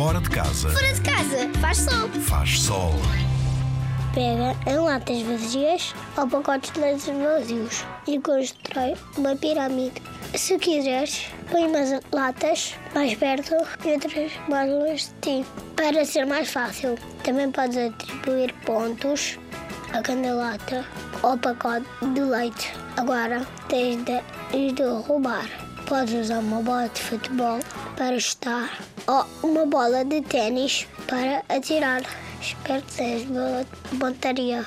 Fora de casa Fora de casa, faz sol. faz sol. Pega em latas vazias ou pacotes de leites vazios e constrói uma pirâmide. Se quiseres, põe umas latas mais perto e outras mais longe de ti, para ser mais fácil. Também podes atribuir pontos a cada lata ou pacote de leite. Agora tens de, de roubar. Podes usar uma bola de futebol para chutar ou uma bola de ténis para atirar. Espero que sejas boa pontaria.